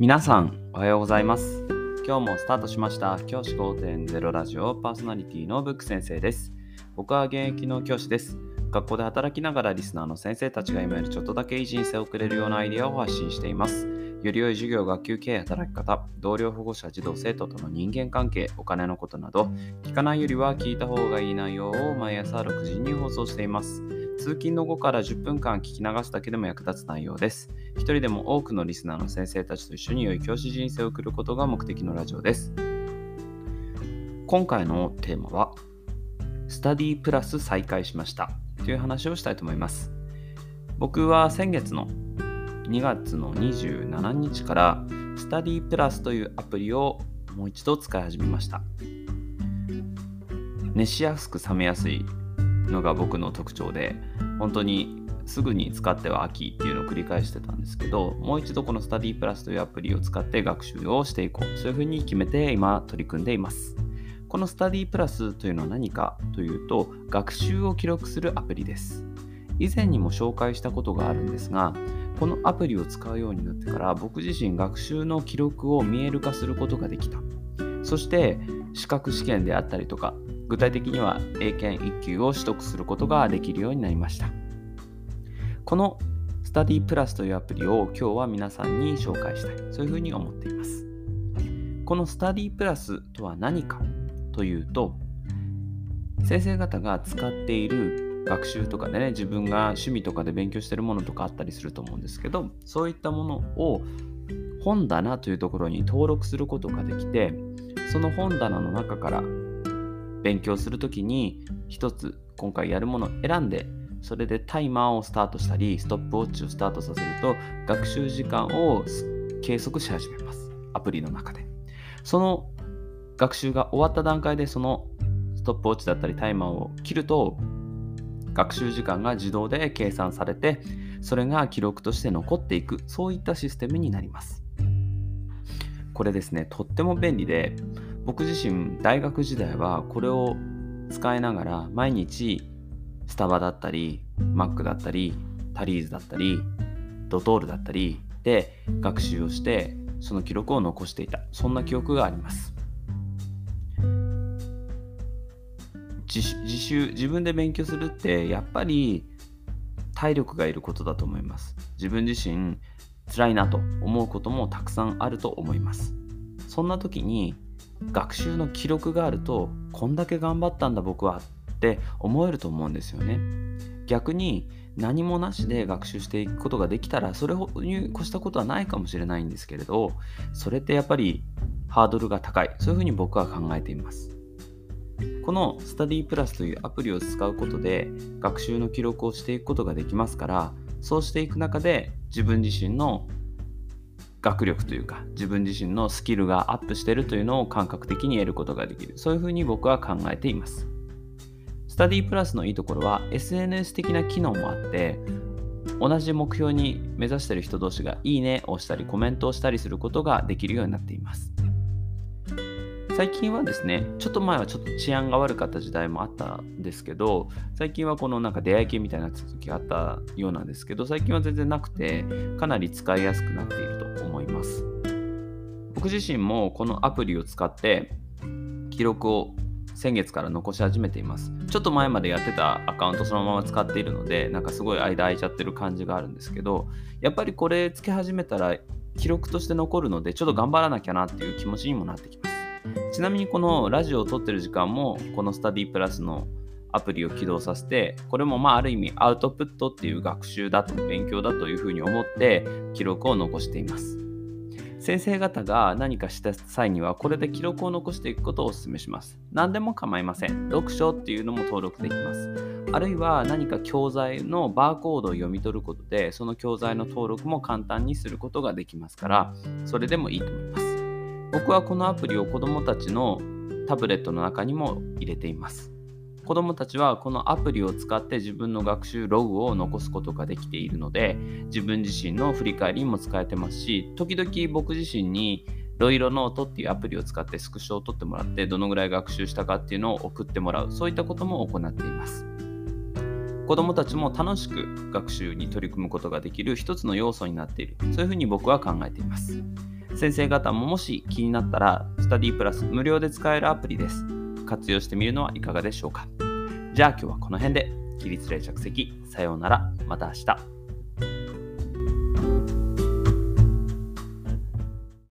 皆さん、おはようございます。今日もスタートしました。教師5.0ラジオパーソナリティのブック先生です。僕は現役の教師です。学校で働きながらリスナーの先生たちが今よりちょっとだけいい人生を送れるようなアイデアを発信しています。より良い授業、学級経営、働き方、同僚保護者、児童生徒との人間関係、お金のことなど、聞かないよりは聞いた方がいい内容を毎朝6時に放送しています。通勤の後から10分間聞き流すだけでも役立つ内容です。一人でも多くのリスナーの先生たちと一緒に良い教師人生を送ることが目的のラジオです。今回のテーマは、スタディプラス再開しましたという話をしたいと思います。僕は先月の2月の27日からスタディプラスというアプリをもう一度使い始めました。熱しやすく冷めやすいのが僕の特徴で本当にすぐに使っては秋っていうのを繰り返してたんですけどもう一度このスタディプラスというアプリを使って学習をしていこう。そういうふうに決めて今取り組んでいます。このスタディプラスというのは何かというと学習を記録するアプリです。以前にも紹介したことがあるんですがこのアプリを使うようになってから僕自身学習の記録を見える化することができた。そして資格試験であったりとか具体的には英検1級を取得することができるようになりました。このスタディプラスというアプリを今日は皆さんに紹介したい。そういうふうに思っています。このスタディプラスとは何かというと先生方が使っている学習とかでね自分が趣味とかで勉強してるものとかあったりすると思うんですけどそういったものを本棚というところに登録することができてその本棚の中から勉強するときに一つ今回やるものを選んでそれでタイマーをスタートしたりストップウォッチをスタートさせると学習時間を計測し始めます。アプリの中で。その学習が終わった段階でそのストップウォッチだったりタイマーを切ると学習時間が自動で計算されてそれが記録として残っていくそういったシステムになります。これですねとっても便利で僕自身大学時代はこれを使いながら毎日スタバだったりマックだったりタリーズだったりドトールだったりで学習をしてその記録を残していた。そんな記憶があります。自習自分で勉強するってやっぱり体力がいることだと思います。自分自身辛いなと思うこともたくさんあると思います。そんな時に学習の記録があるとこんだけ頑張ったんだ僕はって思えると思うんですよね。逆に何もなしで学習していくことができたらそれに越したことはないかもしれないんですけれどそれってやっぱりハードルが高い。そういうふうに僕は考えています。このスタディプラスというアプリを使うことで学習の記録をしていくことができますからそうしていく中で自分自身の学力というか自分自身のスキルがアップしてるというのを感覚的に得ることができる。そういうふうに僕は考えています。スタディプラスのいいところは SNS 的な機能もあって同じ目標に目指してる人同士がいいねをしたりコメントをしたりすることができるようになっています。最近はですね、ちょっと前はちょっと治安が悪かった時代もあったんですけど、最近はこのなんか出会い系みたいな続きがあったようなんですけど、最近は全然なくて、かなり使いやすくなっていると。僕自身もこのアプリを使って記録を先月から残し始めています。ちょっと前までやってたアカウントそのまま使っているので、なんかすごい間空いちゃってる感じがあるんですけど、やっぱりこれつけ始めたら記録として残るので、ちょっと頑張らなきゃなっていう気持ちにもなってきます。ちなみにこのラジオを撮ってる時間もこのスタディプラスのアプリを起動させてこれもまあある意味アウトプットっていう学習だと勉強だというふうに思って記録を残しています先生方が何かした際にはこれで記録を残していくことをお勧めします。何でも構いません。読書っていうのも登録できます。あるいは何か教材のバーコードを読み取ることでその教材の登録も簡単にすることができますからそれでもいいと思います。僕はこのアプリを子どもたちのタブレットの中にも入れています。子どもたちはこのアプリを使って自分の学習ログを残すことができているので自分自身の振り返りにも使えてますし時々僕自身にロイロノートっていうアプリを使ってスクショを取ってもらってどのぐらい学習したかっていうのを送ってもらうそういったことも行っています子どもたちも楽しく学習に取り組むことができる一つの要素になっているそういうふうに僕は考えています先生方ももし気になったら、スタディプラス無料で使えるアプリです。活用してみるのはいかがでしょうか？じゃあ今日はこの辺で。起立例着席。さようなら。また明日。